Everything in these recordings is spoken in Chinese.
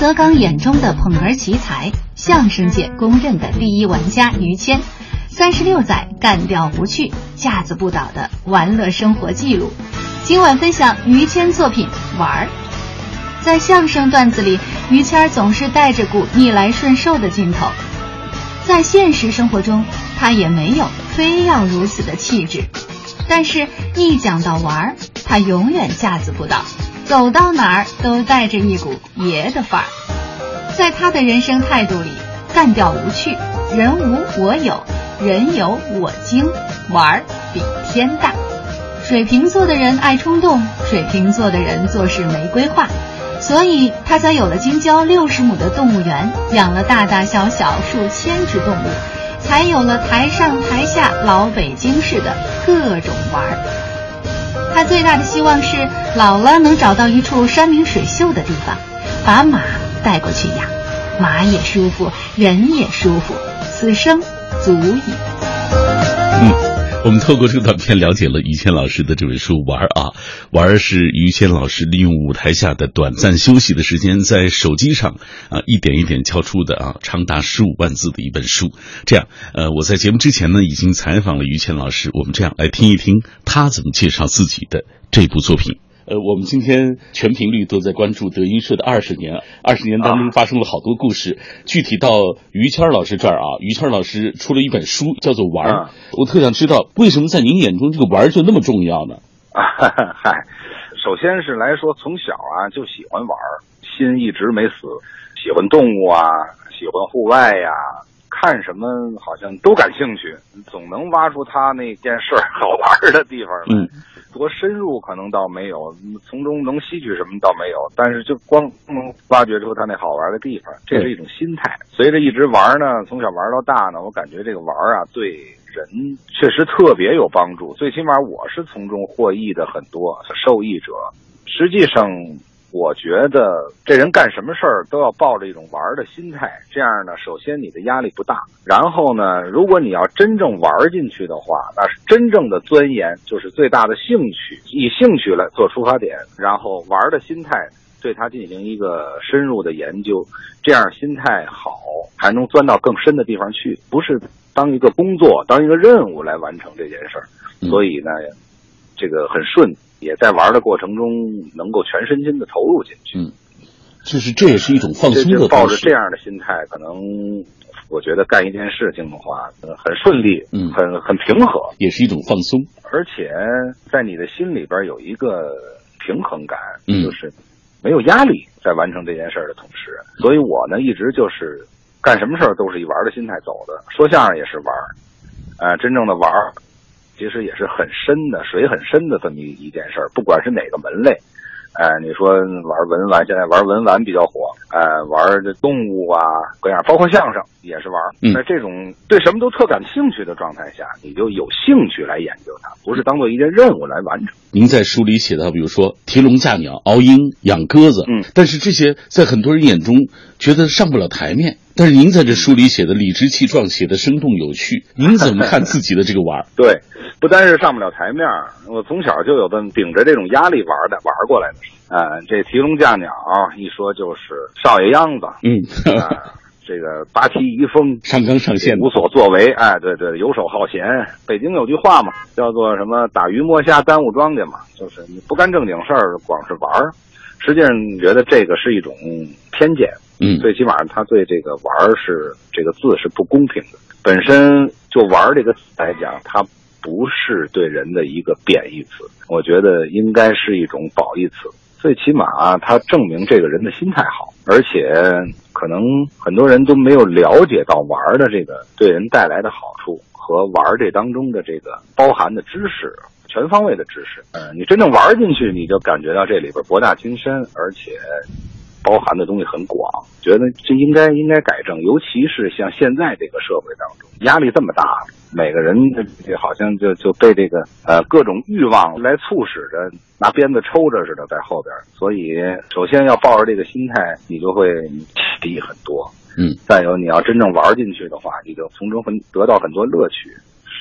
德刚眼中的捧哏奇才，相声界公认的第一玩家于谦，三十六载干掉不去、架子不倒的玩乐生活记录。今晚分享于谦作品《玩儿》。在相声段子里，于谦总是带着股逆来顺受的劲头，在现实生活中，他也没有非要如此的气质。但是，一讲到玩儿，他永远架子不倒，走到哪儿都带着一股爷的范儿。在他的人生态度里，干掉无趣，人无我有，人有我精，玩儿比天大。水瓶座的人爱冲动，水瓶座的人做事没规划。所以他才有了京郊六十亩的动物园，养了大大小小数千只动物，才有了台上台下老北京式的各种玩儿。他最大的希望是老了能找到一处山明水秀的地方，把马带过去养，马也舒服，人也舒服，此生足矣。我们透过这个短片了解了于谦老师的这本书《玩儿》啊，玩儿是于谦老师利用舞台下的短暂休息的时间，在手机上啊一点一点敲出的啊长达十五万字的一本书。这样，呃，我在节目之前呢已经采访了于谦老师，我们这样来听一听他怎么介绍自己的这部作品。呃，我们今天全频率都在关注德云社的二十年，二十年当中发生了好多故事。具体到于谦老师这儿啊，于谦老师出了一本书，叫做《玩儿》。我特想知道，为什么在您眼中这个玩儿就那么重要呢？嗨，首先是来说，从小啊就喜欢玩儿，心一直没死，喜欢动物啊，喜欢户外呀，看什么好像都感兴趣，总能挖出他那件事儿好玩的地方来。多深入可能倒没有，从中能吸取什么倒没有，但是就光能挖掘出他那好玩的地方，这是一种心态。随着一直玩呢，从小玩到大呢，我感觉这个玩啊，对人确实特别有帮助。最起码我是从中获益的很多受益者。实际上。我觉得这人干什么事儿都要抱着一种玩的心态，这样呢，首先你的压力不大，然后呢，如果你要真正玩进去的话，那是真正的钻研，就是最大的兴趣，以兴趣来做出发点，然后玩的心态对他进行一个深入的研究，这样心态好，还能钻到更深的地方去，不是当一个工作、当一个任务来完成这件事儿，所以呢，这个很顺。也在玩的过程中，能够全身心的投入进去。嗯，就是这也是一种放松的抱着这样的心态，可能我觉得干一件事情的话，很顺利，嗯，很很平和，也是一种放松。而且在你的心里边有一个平衡感，嗯，就是没有压力，在完成这件事的同时。所以我呢，一直就是干什么事儿都是以玩的心态走的。说相声也是玩，呃，真正的玩。其实也是很深的水很深的这么一一件事儿，不管是哪个门类，哎，你说玩文玩，现在玩文玩比较火，哎，玩这动物啊，各样，包括相声也是玩。在这种对什么都特感兴趣的状态下，你就有兴趣来研究它，不是当做一件任务来完成。您在书里写到，比如说提笼架鸟、熬鹰、养鸽子，嗯，但是这些在很多人眼中觉得上不了台面。但是您在这书里写的理直气壮，写的生动有趣，您怎么看自己的这个玩？对。不单是上不了台面我从小就有的顶着这种压力玩的玩过来的。呃，这提笼架鸟一说就是少爷样子，嗯，这个八旗遗风，上纲上线，无所作为。哎，对对，游手好闲。北京有句话嘛，叫做什么“打鱼摸虾耽误庄稼”嘛，就是你不干正经事儿，光是玩儿。实际上，觉得这个是一种偏见。嗯，最起码他对这个“玩儿”是这个字是不公平的。本身就“玩儿”这个词来讲，它。不是对人的一个贬义词，我觉得应该是一种褒义词。最起码，它证明这个人的心态好，而且可能很多人都没有了解到玩儿的这个对人带来的好处和玩儿这当中的这个包含的知识，全方位的知识。嗯，你真正玩进去，你就感觉到这里边博大精深，而且。包含的东西很广，觉得这应该应该改正，尤其是像现在这个社会当中，压力这么大，每个人这好像就就被这个呃各种欲望来促使着拿鞭子抽着似的在后边，所以首先要抱着这个心态，你就会低很多。嗯，再有你要真正玩进去的话，你就从中很得到很多乐趣。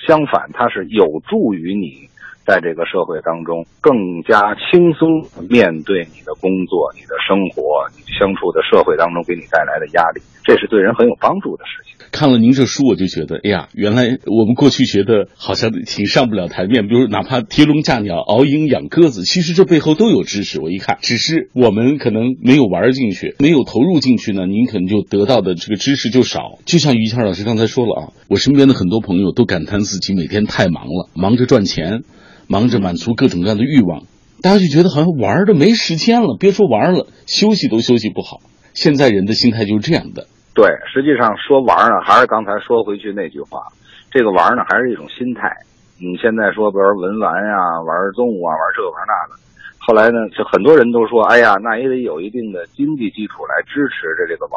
相反，它是有助于你在这个社会当中更加轻松面对你的工作、你的生活、你相处的社会当中给你带来的压力，这是对人很有帮助的事情。看了您这书，我就觉得，哎呀，原来我们过去觉得好像挺上不了台面，比如哪怕提笼架鸟、熬鹰养鸽子，其实这背后都有知识。我一看，只是我们可能没有玩进去，没有投入进去呢，您可能就得到的这个知识就少。就像于谦老师刚才说了啊，我身边的很多朋友都感叹自己每天太忙了，忙着赚钱。忙着满足各种各样的欲望，大家就觉得好像玩的没时间了。别说玩了，休息都休息不好。现在人的心态就是这样的。对，实际上说玩呢，还是刚才说回去那句话，这个玩呢还是一种心态。你现在说，比如文玩呀、玩动物啊、玩这个玩那的，后来呢，就很多人都说，哎呀，那也得有一定的经济基础来支持着这个玩。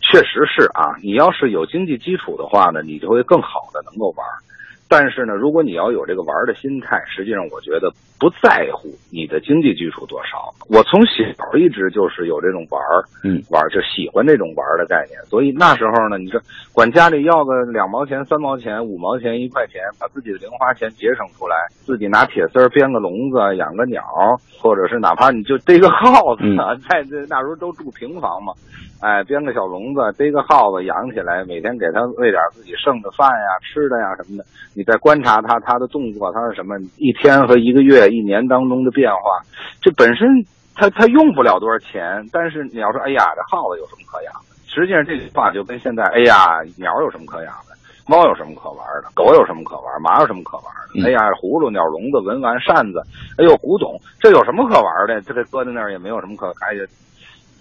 确实是啊，你要是有经济基础的话呢，你就会更好的能够玩。但是呢，如果你要有这个玩的心态，实际上我觉得不在乎你的经济基础多少。我从小一直就是有这种玩儿，嗯，玩就喜欢这种玩的概念。所以那时候呢，你说管家里要个两毛钱、三毛钱、五毛钱、一块钱，把自己的零花钱节省出来，自己拿铁丝编个笼子、养个鸟，或者是哪怕你就逮个耗子，在这那时候都住平房嘛。哎，编个小笼子，逮个耗子养起来，每天给它喂点自己剩的饭呀、吃的呀什么的。你在观察它，它的动作，它是什么？一天和一个月、一年当中的变化，这本身它它用不了多少钱。但是你要说，哎呀，这耗子有什么可养的？实际上这句话就跟现在，哎呀，鸟有什么可养的？猫有什么可玩的？狗有什么可玩？马有什么可玩的？哎呀，葫芦、鸟笼子、文玩、扇子，哎呦，古董，这有什么可玩的？这这搁在那儿也没有什么可哎呀。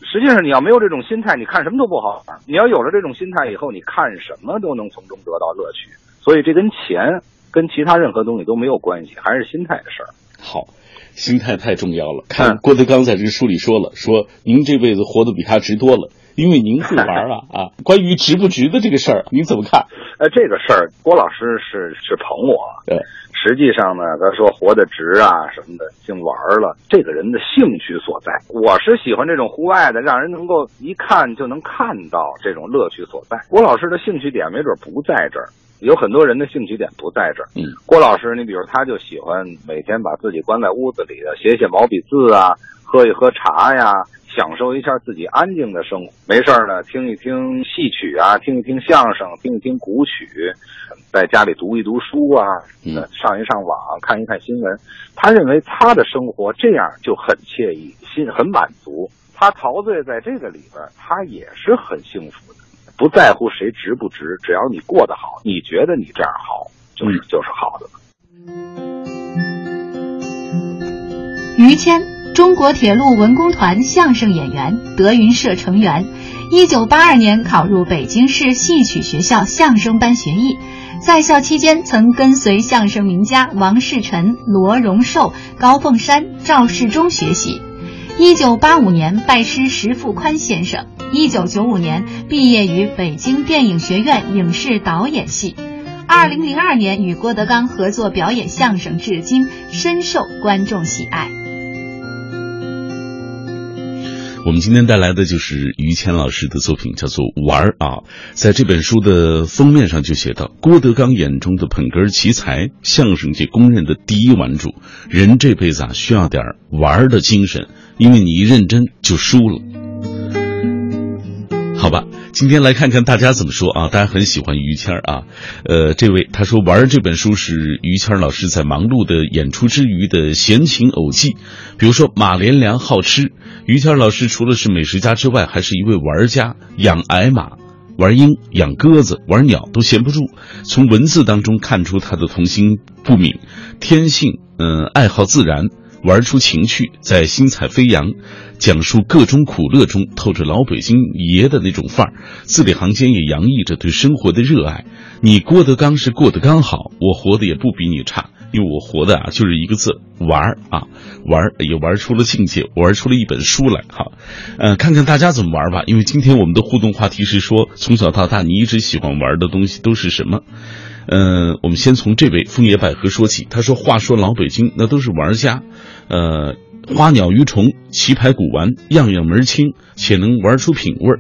实际上，你要没有这种心态，你看什么都不好玩。你要有了这种心态以后，你看什么都能从中得到乐趣。所以，这跟钱、跟其他任何东西都没有关系，还是心态的事儿。好，心态太重要了。看郭德纲在这个书里说了，说您这辈子活得比他值多了，因为您会玩了啊。关于值不值的这个事儿，您怎么看？呃，这个事儿，郭老师是是捧我。对。实际上呢，他说活得值啊什么的，净玩了。这个人的兴趣所在，我是喜欢这种户外的，让人能够一看就能看到这种乐趣所在。郭老师的兴趣点没准不在这儿，有很多人的兴趣点不在这儿。嗯，郭老师，你比如他就喜欢每天把自己关在屋子里的，写写毛笔字啊，喝一喝茶呀，享受一下自己安静的生活。没事呢，听一听戏曲啊，听一听相声，听一听古曲。在家里读一读书啊，上一上网，看一看新闻。他认为他的生活这样就很惬意，心很满足。他陶醉在这个里边，他也是很幸福的。不在乎谁值不值，只要你过得好，你觉得你这样好，就是就是好的。于谦，中国铁路文工团相声演员，德云社成员。一九八二年考入北京市戏曲学校相声班学艺。在校期间，曾跟随相声名家王世臣、罗荣寿、高凤山、赵世忠学习。一九八五年拜师石富宽先生。一九九五年毕业于北京电影学院影视导演系。二零零二年与郭德纲合作表演相声，至今深受观众喜爱。我们今天带来的就是于谦老师的作品，叫做《玩儿》啊。在这本书的封面上就写到：郭德纲眼中的捧哏奇才，相声界公认的第一玩主。人这辈子啊，需要点玩儿的精神，因为你一认真就输了。好吧，今天来看看大家怎么说啊？大家很喜欢于谦儿啊。呃，这位他说，《玩》这本书是于谦老师在忙碌的演出之余的闲情偶记。比如说，马连良好吃。于谦老师除了是美食家之外，还是一位玩家，养矮马、玩鹰、养鸽子、玩鸟都闲不住。从文字当中看出他的童心不泯，天性嗯爱好自然，玩出情趣，在心彩飞扬，讲述各种苦乐中透着老北京爷的那种范儿，字里行间也洋溢着对生活的热爱。你郭德纲是过得刚好，我活得也不比你差。因为我活的啊，就是一个字玩儿啊，玩儿也玩出了境界，玩出了一本书来哈。呃，看看大家怎么玩吧。因为今天我们的互动话题是说，从小到大你一直喜欢玩的东西都是什么？嗯，我们先从这位枫叶百合说起。他说：“话说老北京那都是玩家，呃，花鸟鱼虫、棋牌古玩，样样门清，且能玩出品味儿。”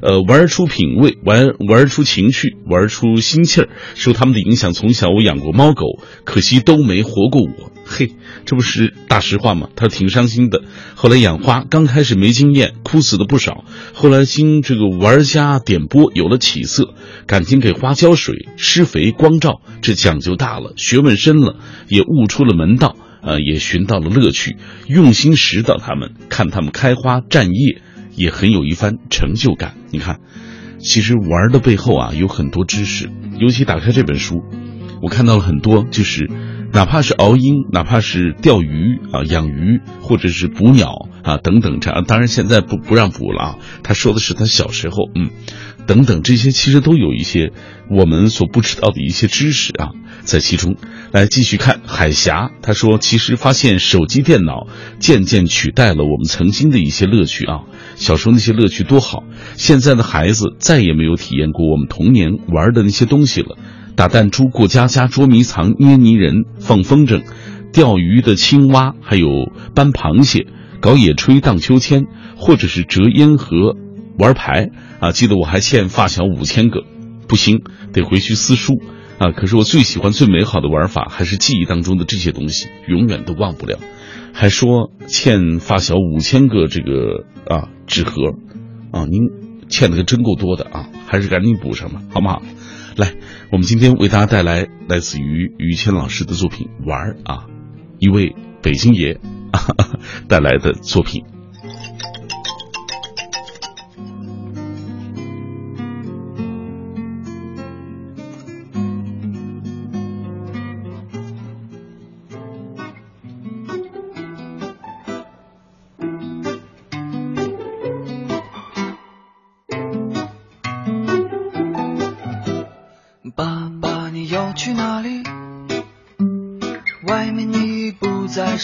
呃，玩出品味，玩玩出情趣，玩出心气儿。受他们的影响，从小我养过猫狗，可惜都没活过我。嘿，这不是大实话吗？他挺伤心的。后来养花，刚开始没经验，枯死的不少。后来经这个玩家点拨，有了起色，感情给花浇水、施肥、光照，这讲究大了，学问深了，也悟出了门道，呃，也寻到了乐趣，用心拾到它们，看它们开花绽叶，也很有一番成就感。你看，其实玩的背后啊，有很多知识，尤其打开这本书，我看到了很多，就是。哪怕是熬鹰，哪怕是钓鱼啊、养鱼，或者是捕鸟啊等等，这当然现在不不让捕了啊。他说的是他小时候，嗯，等等这些其实都有一些我们所不知道的一些知识啊在其中。来继续看海峡，他说其实发现手机电脑渐渐取代了我们曾经的一些乐趣啊。小时候那些乐趣多好，现在的孩子再也没有体验过我们童年玩的那些东西了。打弹珠、过家家、捉迷藏、捏泥人、放风筝、钓鱼的青蛙，还有搬螃蟹、搞野炊、荡秋千，或者是折烟盒、玩牌啊！记得我还欠发小五千个，不行，得回去撕书啊！可是我最喜欢、最美好的玩法，还是记忆当中的这些东西，永远都忘不了。还说欠发小五千个这个啊纸盒啊，您欠的可真够多的啊！还是赶紧补上吧，好不好？来，我们今天为大家带来来自于于谦老师的作品《玩儿》啊，一位北京爷 带来的作品。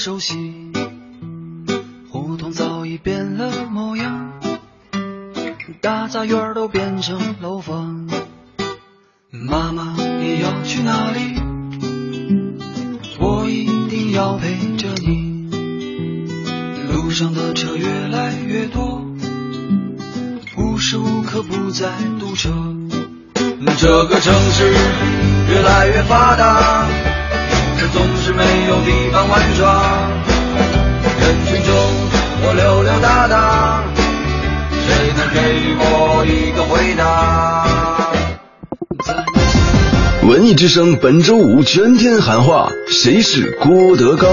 熟悉，文艺之声本周五全天喊话：谁是郭德纲？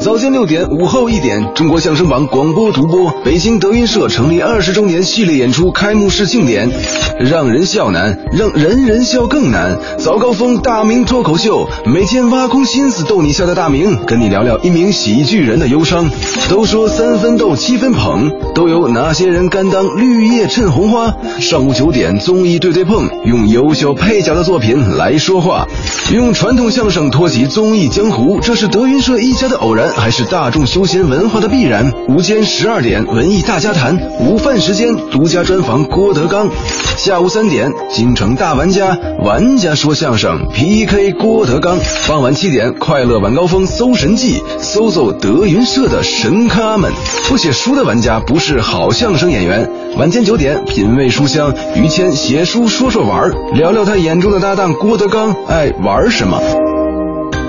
早间六点，午后一点，中国相声榜广播独播，北京德云社成立二十周年系列演出开幕式庆典。让人笑难，让人人笑更难。早高峰大明脱口秀，每天挖空心思逗你笑的大明，跟你聊聊一名喜剧人的忧伤。都说三分逗，七分捧，都有哪些人甘当绿叶衬红花？上午九点，综艺对对碰，用优秀配角的作品来说话，用传统相声托起综艺江湖，这是德云社一家的偶然。还是大众休闲文化的必然。午间十二点，文艺大家谈；午饭时间，独家专访郭德纲。下午三点，京城大玩家，玩家说相声，PK 郭德纲。傍晚七点，快乐晚高峰搜神记，搜搜德云社的神咖们。不写书的玩家不是好相声演员。晚间九点，品味书香，于谦写书说说玩，聊聊他眼中的搭档郭德纲爱玩什么。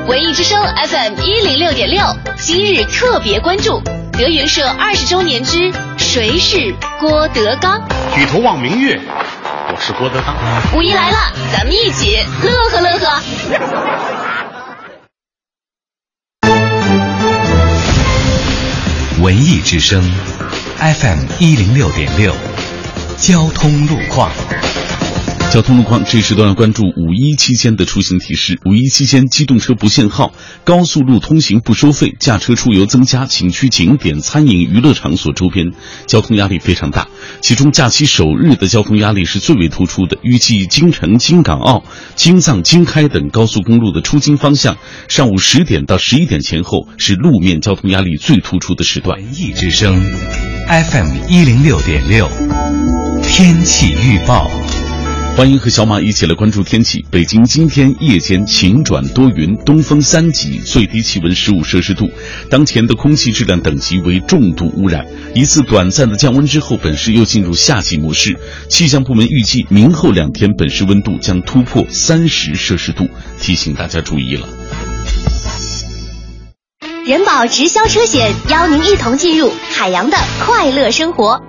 文艺之声 FM 一零六点六，今日特别关注德云社二十周年之谁是郭德纲？举头望明月，我是郭德纲。五一来了，咱们一起乐呵乐呵。文艺之声 FM 一零六点六，交通路况。交通路况，这时段要关注五一期间的出行提示。五一期间，机动车不限号，高速路通行不收费，驾车出游增加，景区、景点、餐饮、娱乐场所周边交通压力非常大。其中，假期首日的交通压力是最为突出的。预计京承、京港澳、京藏、京开等高速公路的出京方向，上午十点到十一点前后是路面交通压力最突出的时段。文艺之声，FM 一零六点六，天气预报。欢迎和小马一起来关注天气。北京今天夜间晴转多云，东风三级，最低气温十五摄氏度。当前的空气质量等级为重度污染。一次短暂的降温之后，本市又进入夏季模式。气象部门预计，明后两天本市温度将突破三十摄氏度，提醒大家注意了。人保直销车险邀您一同进入海洋的快乐生活。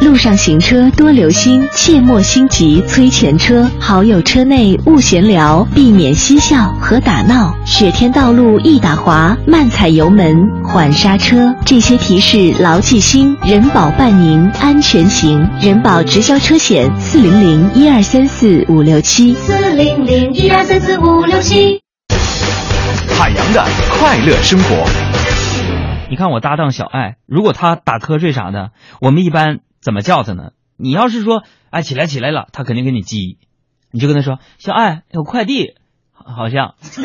路上行车多留心，切莫心急催前车。好友车内勿闲聊，避免嬉笑和打闹。雪天道路易打滑，慢踩油门，缓刹车。这些提示牢记心，人保伴您安全行。人保直销车险四零零一二三四五六七四零零一二三四五六七。海洋的快乐生活。你看我搭档小爱，如果他打瞌睡啥的，我们一般。怎么叫他呢？你要是说，哎，起来起来了，他肯定给你鸡，你就跟他说，小爱有快递，好像。想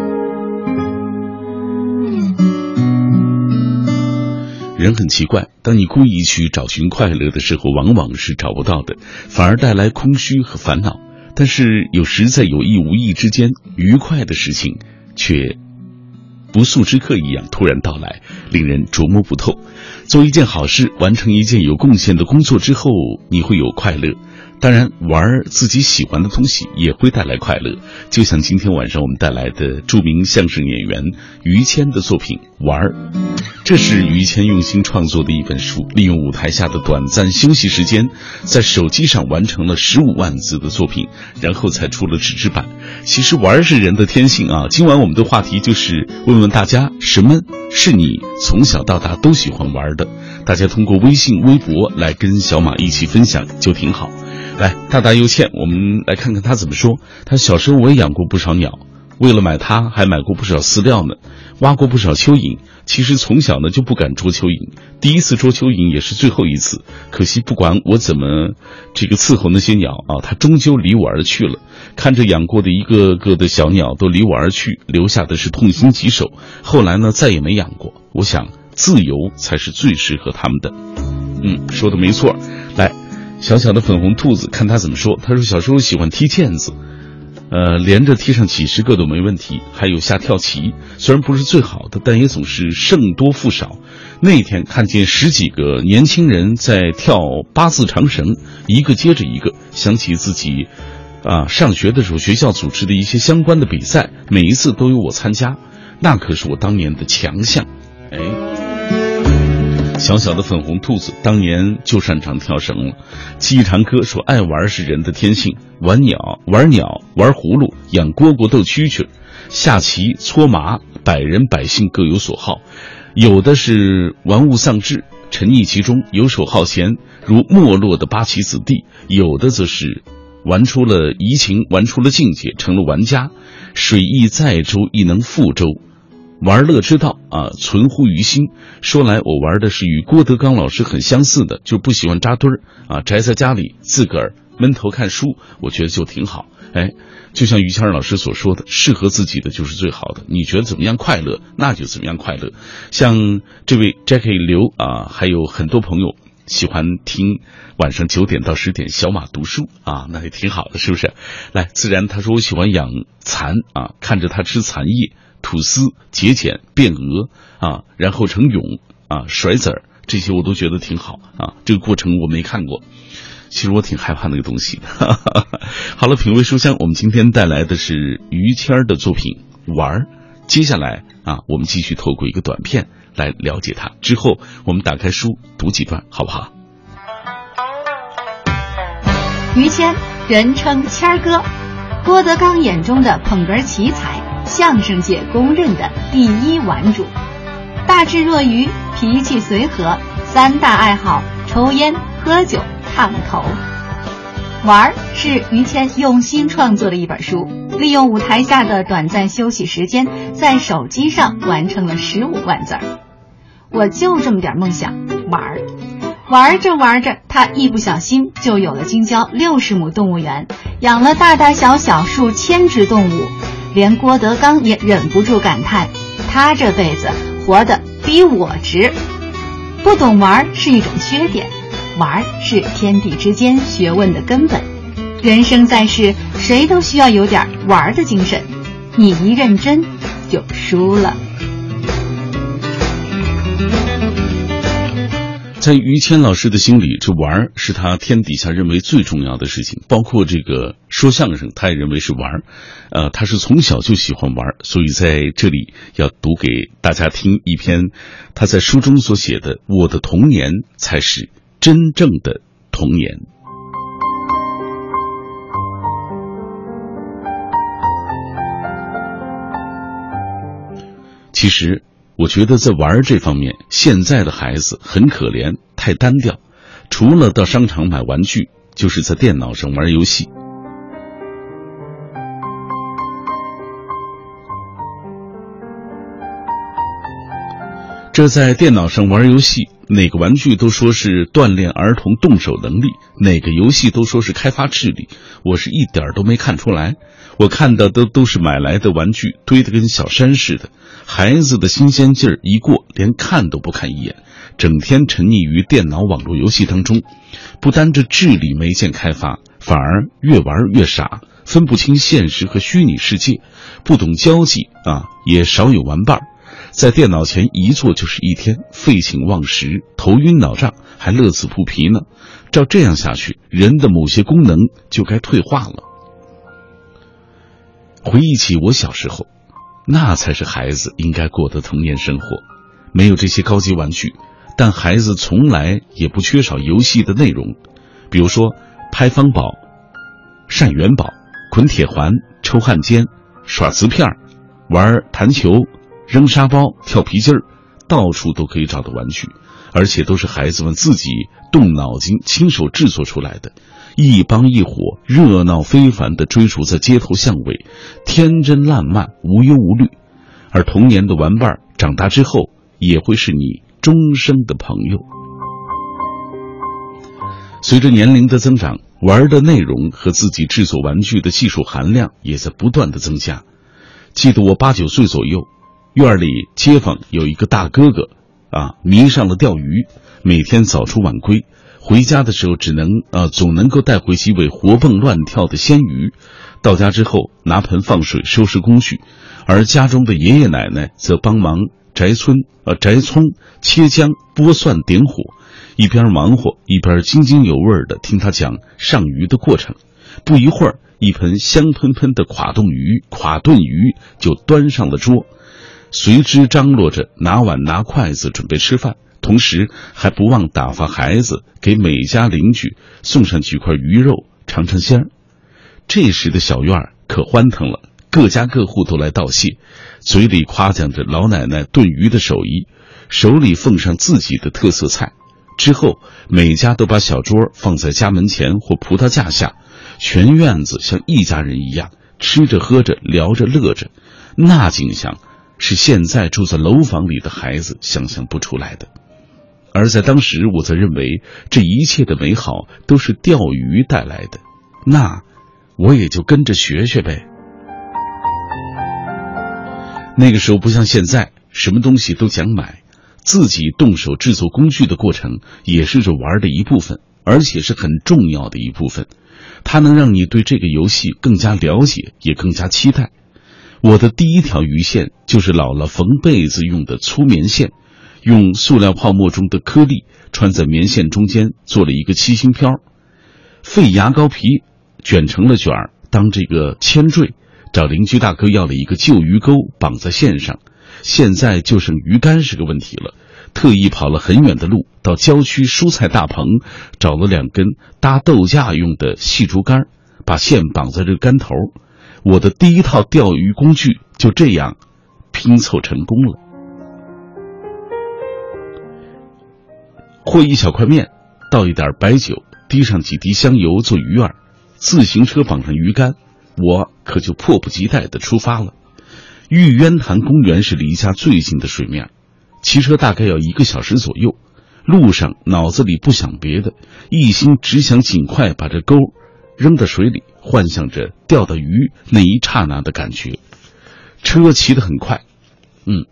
人很奇怪，当你故意去找寻快乐的时候，往往是找不到的，反而带来空虚和烦恼。但是有时在有意无意之间，愉快的事情却不速之客一样突然到来，令人琢磨不透。做一件好事，完成一件有贡献的工作之后，你会有快乐。当然，玩自己喜欢的东西也会带来快乐。就像今天晚上我们带来的著名相声演员于谦的作品《玩儿》，这是于谦用心创作的一本书，利用舞台下的短暂休息时间，在手机上完成了十五万字的作品，然后才出了纸质版。其实玩是人的天性啊！今晚我们的话题就是问问大家，什么是你从小到大都喜欢玩的？大家通过微信、微博来跟小马一起分享就挺好。来，大大又欠，我们来看看他怎么说。他小时候我也养过不少鸟，为了买它还买过不少饲料呢，挖过不少蚯蚓。其实从小呢就不敢捉蚯蚓，第一次捉蚯蚓也是最后一次。可惜不管我怎么这个伺候那些鸟啊，它终究离我而去了。看着养过的一个个的小鸟都离我而去，留下的是痛心疾首。后来呢再也没养过。我想自由才是最适合他们的。嗯，说的没错。来。小小的粉红兔子，看他怎么说。他说小时候喜欢踢毽子，呃，连着踢上几十个都没问题。还有下跳棋，虽然不是最好的，但也总是胜多负少。那天看见十几个年轻人在跳八字长绳，一个接着一个，想起自己啊上学的时候学校组织的一些相关的比赛，每一次都有我参加，那可是我当年的强项。哎。小小的粉红兔子当年就擅长跳绳了。记忆长歌说：“爱玩是人的天性，玩鸟、玩鸟、玩葫芦、养蝈蝈、斗蛐蛐、下棋、搓麻，百人百姓各有所好。有的是玩物丧志，沉溺其中，游手好闲，如没落的八旗子弟；有的则是玩出了怡情，玩出了境界，成了玩家。水亦载舟，亦能覆舟。”玩乐之道啊，存乎于心。说来，我玩的是与郭德纲老师很相似的，就不喜欢扎堆儿啊，宅在家里自个儿闷头看书，我觉得就挺好。哎，就像于谦老师所说的，适合自己的就是最好的。你觉得怎么样快乐，那就怎么样快乐。像这位 Jackie 刘啊，还有很多朋友喜欢听晚上九点到十点小马读书啊，那也挺好的，是不是？来，自然他说我喜欢养蚕啊，看着它吃蚕叶、吐丝、节俭、变蛾啊，然后成蛹啊，甩籽儿，这些我都觉得挺好啊。这个过程我没看过。其实我挺害怕那个东西的。好了，品味书香，我们今天带来的是于谦儿的作品《玩儿》。接下来啊，我们继续透过一个短片来了解他。之后我们打开书读几段，好不好？于谦，人称谦儿哥，郭德纲眼中的捧哏奇才，相声界公认的第一玩主。大智若愚，脾气随和，三大爱好：抽烟、喝酒。烫头，玩儿是于谦用心创作的一本书，利用舞台下的短暂休息时间，在手机上完成了十五万字儿。我就这么点梦想，玩儿，玩着玩着，他一不小心就有了京郊六十亩动物园，养了大大小小数千只动物，连郭德纲也忍不住感叹：他这辈子活得比我值。不懂玩是一种缺点。玩是天地之间学问的根本，人生在世，谁都需要有点玩的精神。你一认真，就输了。在于谦老师的心里，这玩儿是他天底下认为最重要的事情，包括这个说相声，他也认为是玩儿呃，他是从小就喜欢玩儿所以在这里要读给大家听一篇他在书中所写的：“我的童年才是。”真正的童年。其实，我觉得在玩这方面，现在的孩子很可怜，太单调。除了到商场买玩具，就是在电脑上玩游戏。这在电脑上玩游戏。哪个玩具都说是锻炼儿童动手能力，哪个游戏都说是开发智力，我是一点都没看出来。我看到的都是买来的玩具堆得跟小山似的，孩子的新鲜劲儿一过，连看都不看一眼，整天沉溺于电脑网络游戏当中，不单这智力没见开发，反而越玩越傻，分不清现实和虚拟世界，不懂交际啊，也少有玩伴儿。在电脑前一坐就是一天，废寝忘食，头晕脑胀，还乐此不疲呢。照这样下去，人的某些功能就该退化了。回忆起我小时候，那才是孩子应该过的童年生活，没有这些高级玩具，但孩子从来也不缺少游戏的内容，比如说拍方宝、扇元宝、捆铁环、抽汉奸、耍瓷片玩弹球。扔沙包、跳皮筋儿，到处都可以找到玩具，而且都是孩子们自己动脑筋、亲手制作出来的。一帮一伙，热闹非凡的追逐在街头巷尾，天真烂漫，无忧无虑。而童年的玩伴，长大之后也会是你终生的朋友。随着年龄的增长，玩的内容和自己制作玩具的技术含量也在不断的增加。记得我八九岁左右。院里街坊有一个大哥哥，啊，迷上了钓鱼，每天早出晚归，回家的时候只能呃总能够带回几尾活蹦乱跳的鲜鱼。到家之后，拿盆放水，收拾工具，而家中的爷爷奶奶则帮忙摘葱、呃摘葱、切姜、剥蒜、点火，一边忙活一边津津有味的听他讲上鱼的过程。不一会儿，一盆香喷喷的垮冻鱼、垮炖鱼就端上了桌。随之张罗着拿碗拿筷子准备吃饭，同时还不忘打发孩子给每家邻居送上几块鱼肉尝尝鲜儿。这时的小院儿可欢腾了，各家各户都来道谢，嘴里夸奖着老奶奶炖鱼的手艺，手里奉上自己的特色菜。之后每家都把小桌放在家门前或葡萄架下，全院子像一家人一样吃着喝着聊着乐着，那景象。是现在住在楼房里的孩子想象不出来的，而在当时，我则认为这一切的美好都是钓鱼带来的，那我也就跟着学学呗。那个时候不像现在，什么东西都讲买，自己动手制作工具的过程也是这玩的一部分，而且是很重要的一部分。它能让你对这个游戏更加了解，也更加期待。我的第一条鱼线就是姥姥缝被子用的粗棉线，用塑料泡沫中的颗粒穿在棉线中间，做了一个七星飘。废牙膏皮卷成了卷儿，当这个铅坠，找邻居大哥要了一个旧鱼钩绑在线上。现在就剩鱼竿是个问题了，特意跑了很远的路，到郊区蔬菜大棚找了两根搭豆架用的细竹竿，把线绑在这个竿头。我的第一套钓鱼工具就这样拼凑成功了。和一小块面，倒一点白酒，滴上几滴香油做鱼饵，自行车绑上鱼竿，我可就迫不及待的出发了。玉渊潭公园是离家最近的水面，骑车大概要一个小时左右。路上脑子里不想别的，一心只想尽快把这钩扔到水里。幻想着钓到鱼那一刹那的感觉，车骑得很快，嗯，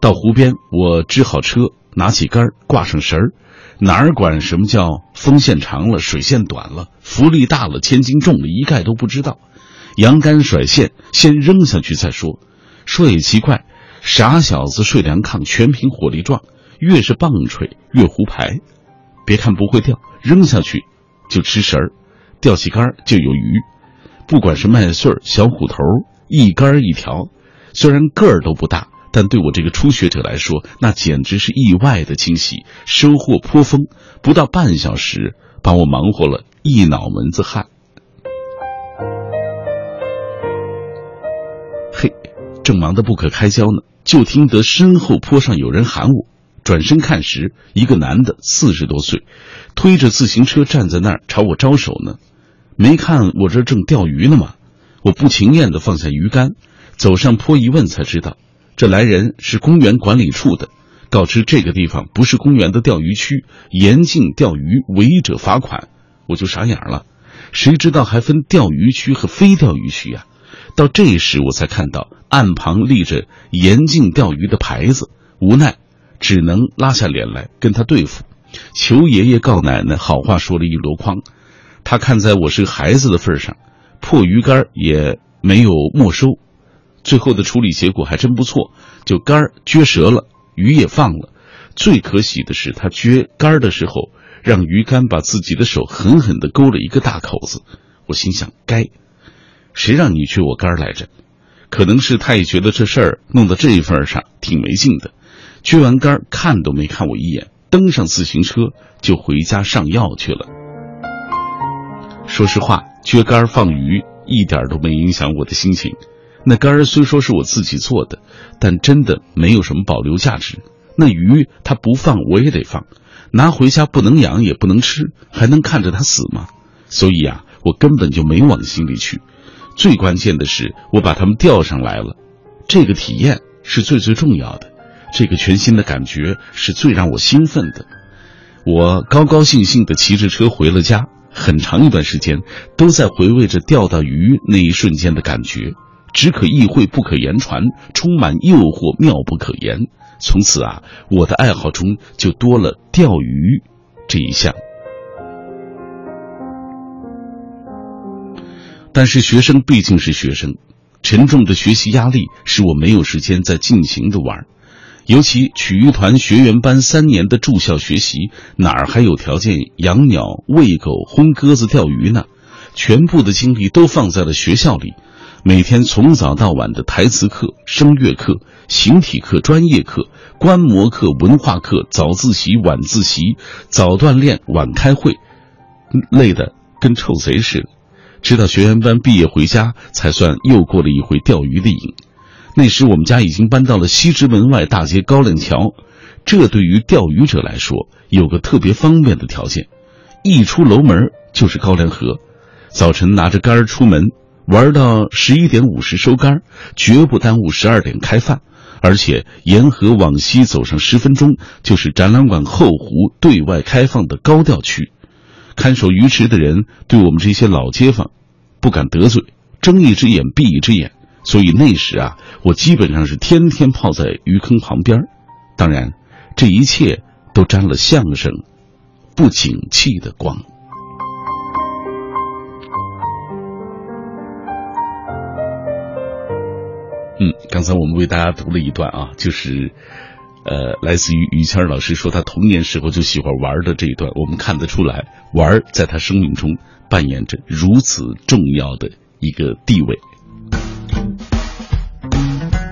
到湖边我支好车，拿起杆挂上绳儿，哪儿管什么叫风线长了，水线短了，浮力大了，千斤重了，一概都不知道。扬竿甩线，先扔下去再说。说也奇怪，傻小子睡凉炕，全凭火力壮，越是棒槌越胡牌。别看不会钓，扔下去就吃食儿。钓起竿就有鱼，不管是麦穗、小虎头，一竿一条。虽然个儿都不大，但对我这个初学者来说，那简直是意外的惊喜，收获颇丰。不到半小时，把我忙活了一脑门子汗。嘿，正忙得不可开交呢，就听得身后坡上有人喊我。转身看时，一个男的，四十多岁，推着自行车站在那儿朝我招手呢。没看我这正钓鱼呢吗？我不情愿地放下鱼竿，走上坡一问才知道，这来人是公园管理处的，告知这个地方不是公园的钓鱼区，严禁钓鱼，违者罚款。我就傻眼了，谁知道还分钓鱼区和非钓鱼区呀？到这时我才看到岸旁立着严禁钓鱼的牌子，无奈只能拉下脸来跟他对付，求爷爷告奶奶，好话说了一箩筐。他看在我是孩子的份上，破鱼竿也没有没收，最后的处理结果还真不错，就竿撅折了，鱼也放了。最可喜的是，他撅竿的时候，让鱼竿把自己的手狠狠地勾了一个大口子。我心想：该，谁让你撅我竿来着？可能是他也觉得这事儿弄到这一份上挺没劲的，撅完竿看都没看我一眼，登上自行车就回家上药去了。说实话，撅竿放鱼一点都没影响我的心情。那竿虽说是我自己做的，但真的没有什么保留价值。那鱼它不放我也得放，拿回家不能养也不能吃，还能看着它死吗？所以啊，我根本就没往心里去。最关键的是，我把它们钓上来了，这个体验是最最重要的，这个全新的感觉是最让我兴奋的。我高高兴兴地骑着车回了家。很长一段时间都在回味着钓到鱼那一瞬间的感觉，只可意会不可言传，充满诱惑，妙不可言。从此啊，我的爱好中就多了钓鱼这一项。但是学生毕竟是学生，沉重的学习压力使我没有时间再尽情的玩。尤其曲艺团学员班三年的住校学习，哪儿还有条件养鸟、喂狗、轰鸽子、钓鱼呢？全部的精力都放在了学校里，每天从早到晚的台词课、声乐课、形体课、专业课、观摩课、文化课，早自习、晚自习，早锻炼、晚开会，累得跟臭贼似的。直到学员班毕业回家，才算又过了一回钓鱼的瘾。那时我们家已经搬到了西直门外大街高粱桥，这对于钓鱼者来说有个特别方便的条件，一出楼门就是高粱河，早晨拿着竿出门，玩到十一点五十收竿，绝不耽误十二点开饭，而且沿河往西走上十分钟就是展览馆后湖对外开放的高调区，看守鱼池的人对我们这些老街坊，不敢得罪，睁一只眼闭一只眼，所以那时啊，我基本上是天天泡在鱼坑旁边。当然，这一切都沾了相声不景气的光。嗯，刚才我们为大家读了一段啊，就是，呃，来自于于谦老师说他童年时候就喜欢玩的这一段，我们看得出来，玩在他生命中扮演着如此重要的一个地位。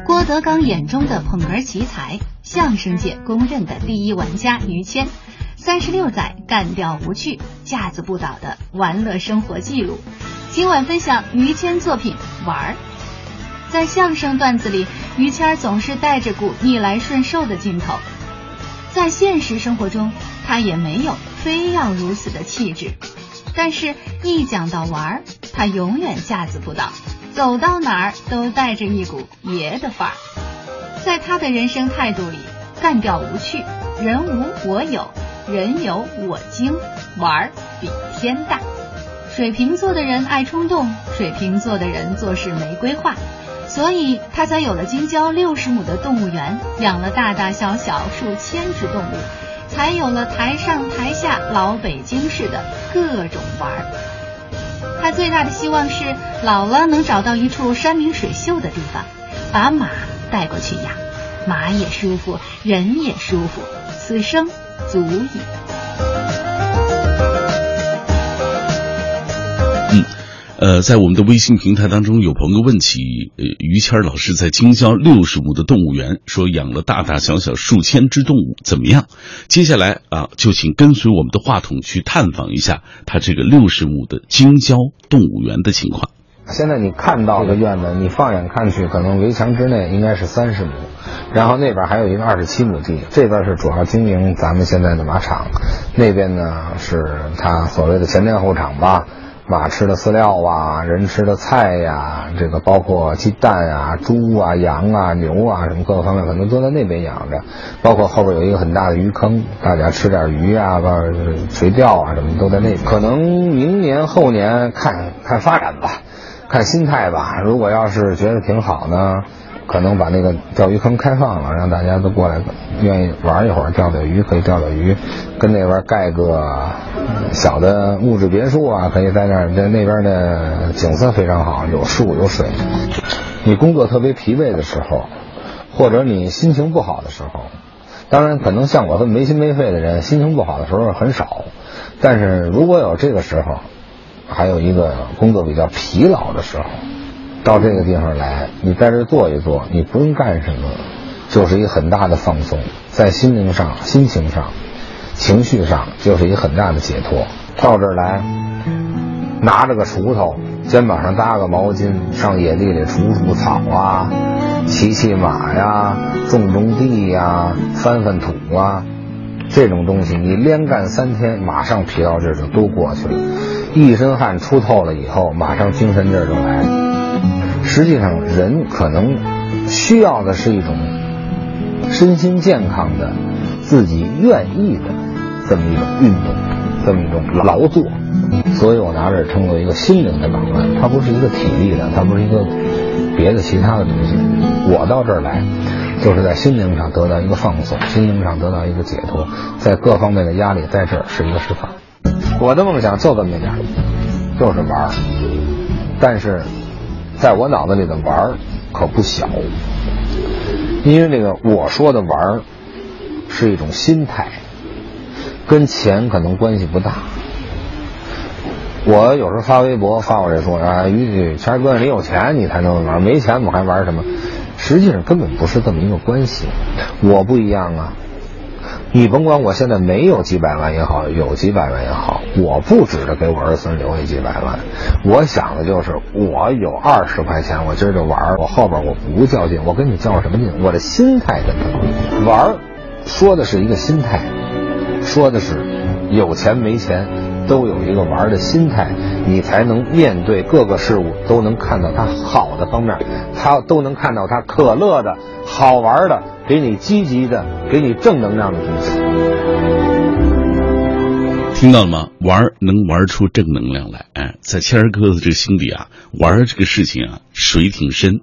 郭德纲眼中的捧哏奇才，相声界公认的第一玩家于谦，三十六载干掉无趣，架子不倒的玩乐生活记录。今晚分享于谦作品《玩儿》。在相声段子里，于谦儿总是带着股逆来顺受的劲头。在现实生活中，他也没有非要如此的气质。但是，一讲到玩儿，他永远架子不倒，走到哪儿都带着一股爷的范儿。在他的人生态度里，干掉无趣，人无我有，人有我精，玩儿比天大。水瓶座的人爱冲动，水瓶座的人做事没规划。所以他才有了京郊六十亩的动物园，养了大大小小数千只动物，才有了台上台下老北京式的各种玩儿。他最大的希望是老了能找到一处山明水秀的地方，把马带过去养，马也舒服，人也舒服，此生足矣。呃，在我们的微信平台当中，有朋友问起，呃，于谦老师在京郊六十亩的动物园，说养了大大小小数千只动物，怎么样？接下来啊，就请跟随我们的话筒去探访一下他这个六十亩的京郊动物园的情况。现在你看到的院子，你放眼看去，可能围墙之内应该是三十亩，然后那边还有一个二十七亩地，这边是主要经营咱们现在的马场，那边呢是他所谓的前店后厂吧。马吃的饲料啊，人吃的菜呀、这个包括鸡蛋啊、猪啊、羊啊、牛啊，什么各个方面可能都在那边养着。包括后边有一个很大的鱼坑，大家吃点鱼啊、垂钓啊，什么都在那边。可能明年后年看看发展吧，看心态吧。如果要是觉得挺好呢，可能把那个钓鱼坑开放了，让大家都过来，愿意玩一会儿，钓钓鱼可以钓钓鱼，跟那边盖个小的木质别墅啊，可以在那儿。在那边的景色非常好，有树有水。你工作特别疲惫的时候，或者你心情不好的时候，当然可能像我这么没心没肺的人，心情不好的时候很少。但是如果有这个时候，还有一个工作比较疲劳的时候。到这个地方来，你在这坐一坐，你不用干什么，就是一个很大的放松，在心灵上、心情上、情绪上，就是一个很大的解脱。到这儿来，拿着个锄头，肩膀上搭个毛巾，上野地里除除草啊，骑骑马呀，种种地呀，翻翻土啊，这种东西你连干三天，马上疲劳劲儿就都过去了，一身汗出透了以后，马上精神劲儿就来了。实际上，人可能需要的是一种身心健康的、自己愿意的这么一种运动，这么一种劳作。所以我拿这称作一个心灵的港湾，它不是一个体力的，它不是一个别的其他的东西。我到这儿来，就是在心灵上得到一个放松，心灵上得到一个解脱，在各方面的压力在这儿是一个释放。我的梦想就这么点儿，就是玩儿，但是。在我脑子里的玩儿可不小，因为那个我说的玩儿是一种心态，跟钱可能关系不大。我有时候发微博发我这说啊，于谦哥，你有钱你才能玩，没钱我还玩什么？实际上根本不是这么一个关系。我不一样啊。你甭管我现在没有几百万也好，有几百万也好，我不指着给我儿孙留下几百万，我想的就是我有二十块钱，我今儿就玩儿，我后边我不较劲，我跟你较什么劲？我的心态跟他玩儿，说的是一个心态，说的是有钱没钱都有一个玩儿的心态，你才能面对各个事物都能看到它好的方面，它都能看到它可乐的好玩的。给你积极的，给你正能量的东西。听到了吗？玩能玩出正能量来，哎，在谦儿哥的这个心里啊，玩这个事情啊，水挺深。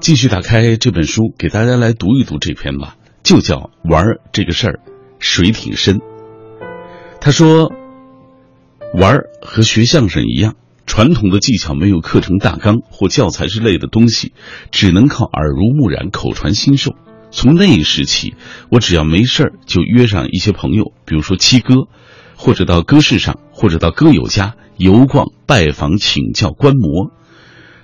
继续打开这本书，给大家来读一读这篇吧，就叫“玩这个事儿，水挺深”。他说：“玩儿和学相声一样，传统的技巧没有课程大纲或教材之类的东西，只能靠耳濡目染、口传心授。从那时起，我只要没事儿就约上一些朋友，比如说七哥，或者到歌市上，或者到歌友家游逛、拜访、请教、观摩。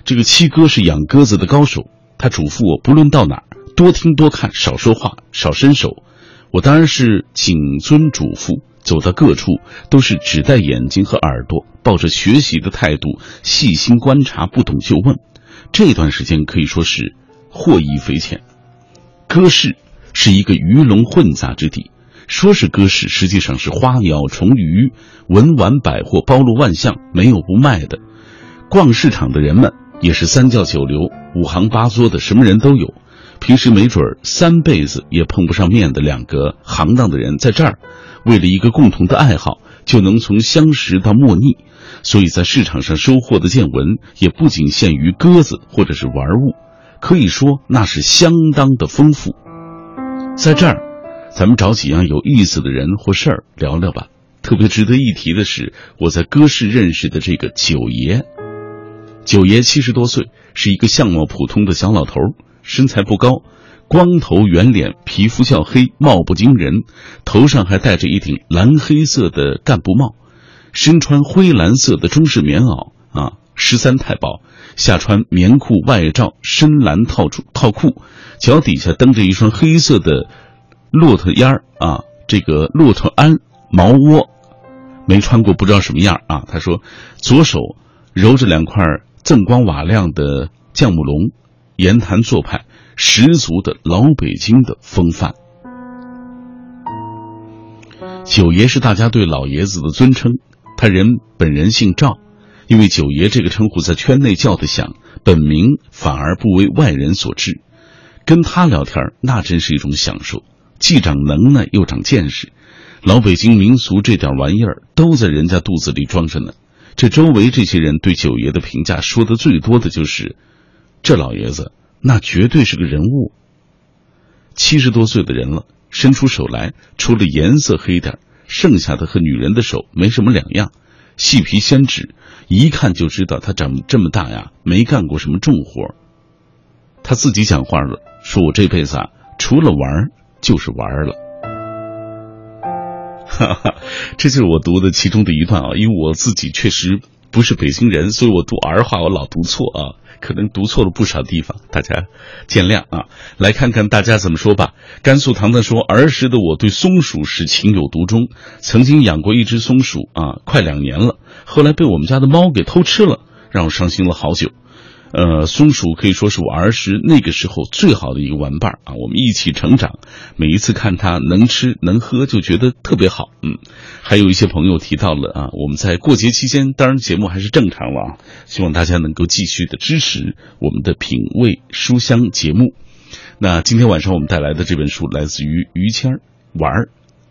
这个七哥是养鸽子的高手。”他嘱咐我，不论到哪儿，多听多看，少说话，少伸手。我当然是谨遵嘱咐，走到各处都是只戴眼睛和耳朵，抱着学习的态度，细心观察，不懂就问。这段时间可以说是获益匪浅。歌市是一个鱼龙混杂之地，说是歌市，实际上是花鸟虫鱼、文玩百货包罗万象，没有不卖的。逛市场的人们。也是三教九流、五行八作的，什么人都有。平时没准儿三辈子也碰不上面的两个行当的人，在这儿，为了一个共同的爱好，就能从相识到莫逆。所以在市场上收获的见闻，也不仅限于鸽子或者是玩物，可以说那是相当的丰富。在这儿，咱们找几样有意思的人或事儿聊聊吧。特别值得一提的是，我在歌市认识的这个九爷。九爷七十多岁，是一个相貌普通的小老头，身材不高，光头圆脸，皮肤较黑，貌不惊人，头上还戴着一顶蓝黑色的干部帽，身穿灰蓝色的中式棉袄啊，十三太保，下穿棉裤外罩深蓝套裤套裤，脚底下蹬着一双黑色的骆驼烟儿啊，这个骆驼鞍毛窝，没穿过不知道什么样啊。他说，左手揉着两块。锃光瓦亮的橡木龙，言谈做派十足的老北京的风范。九爷是大家对老爷子的尊称，他人本人姓赵，因为九爷这个称呼在圈内叫得响，本名反而不为外人所知。跟他聊天那真是一种享受，既长能耐又长见识。老北京民俗这点玩意儿都在人家肚子里装着呢。这周围这些人对九爷的评价说的最多的就是，这老爷子那绝对是个人物。七十多岁的人了，伸出手来，除了颜色黑点剩下的和女人的手没什么两样，细皮纤指，一看就知道他长这么大呀，没干过什么重活。他自己讲话了，说我这辈子啊，除了玩就是玩了。哈哈，这就是我读的其中的一段啊，因为我自己确实不是北京人，所以我读儿话我老读错啊，可能读错了不少地方，大家见谅啊。来看看大家怎么说吧。甘肃糖糖说，儿时的我对松鼠是情有独钟，曾经养过一只松鼠啊，快两年了，后来被我们家的猫给偷吃了，让我伤心了好久。呃，松鼠可以说是我儿时那个时候最好的一个玩伴啊，我们一起成长。每一次看它能吃能喝，就觉得特别好。嗯，还有一些朋友提到了啊，我们在过节期间，当然节目还是正常了啊，希望大家能够继续的支持我们的品味书香节目。那今天晚上我们带来的这本书来自于于谦儿玩儿，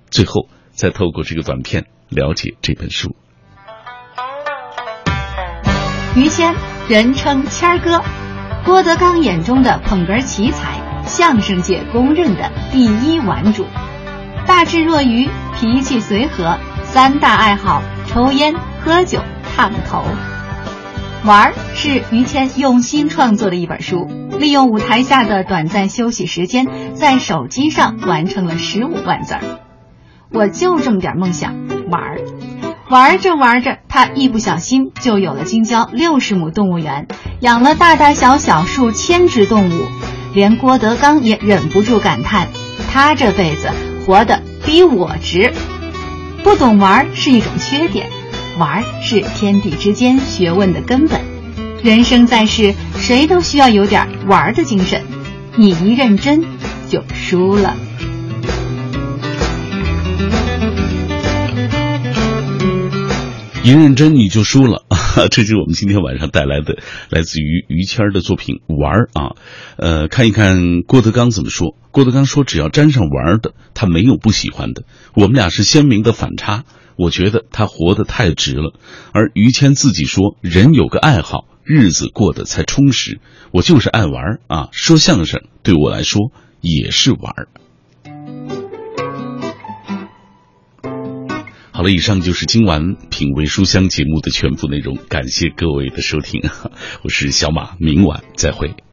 最后再透过这个短片了解这本书。于谦。人称谦儿哥，郭德纲眼中的捧哏奇才，相声界公认的第一玩主。大智若愚，脾气随和，三大爱好：抽烟、喝酒、烫头。玩儿是于谦用心创作的一本书，利用舞台下的短暂休息时间，在手机上完成了十五万字儿。我就这么点梦想，玩儿。玩着玩着，他一不小心就有了京郊六十亩动物园，养了大大小小数千只动物，连郭德纲也忍不住感叹：他这辈子活得比我值。不懂玩是一种缺点，玩是天地之间学问的根本。人生在世，谁都需要有点玩的精神，你一认真就输了。一认真你就输了，这是我们今天晚上带来的来自于于谦的作品《玩儿》啊。呃，看一看郭德纲怎么说。郭德纲说：“只要沾上玩儿的，他没有不喜欢的。我们俩是鲜明的反差。我觉得他活得太直了。”而于谦自己说：“人有个爱好，日子过得才充实。我就是爱玩儿啊，说相声对我来说也是玩儿。”好了，以上就是今晚品味书香节目的全部内容，感谢各位的收听，我是小马，明晚再会。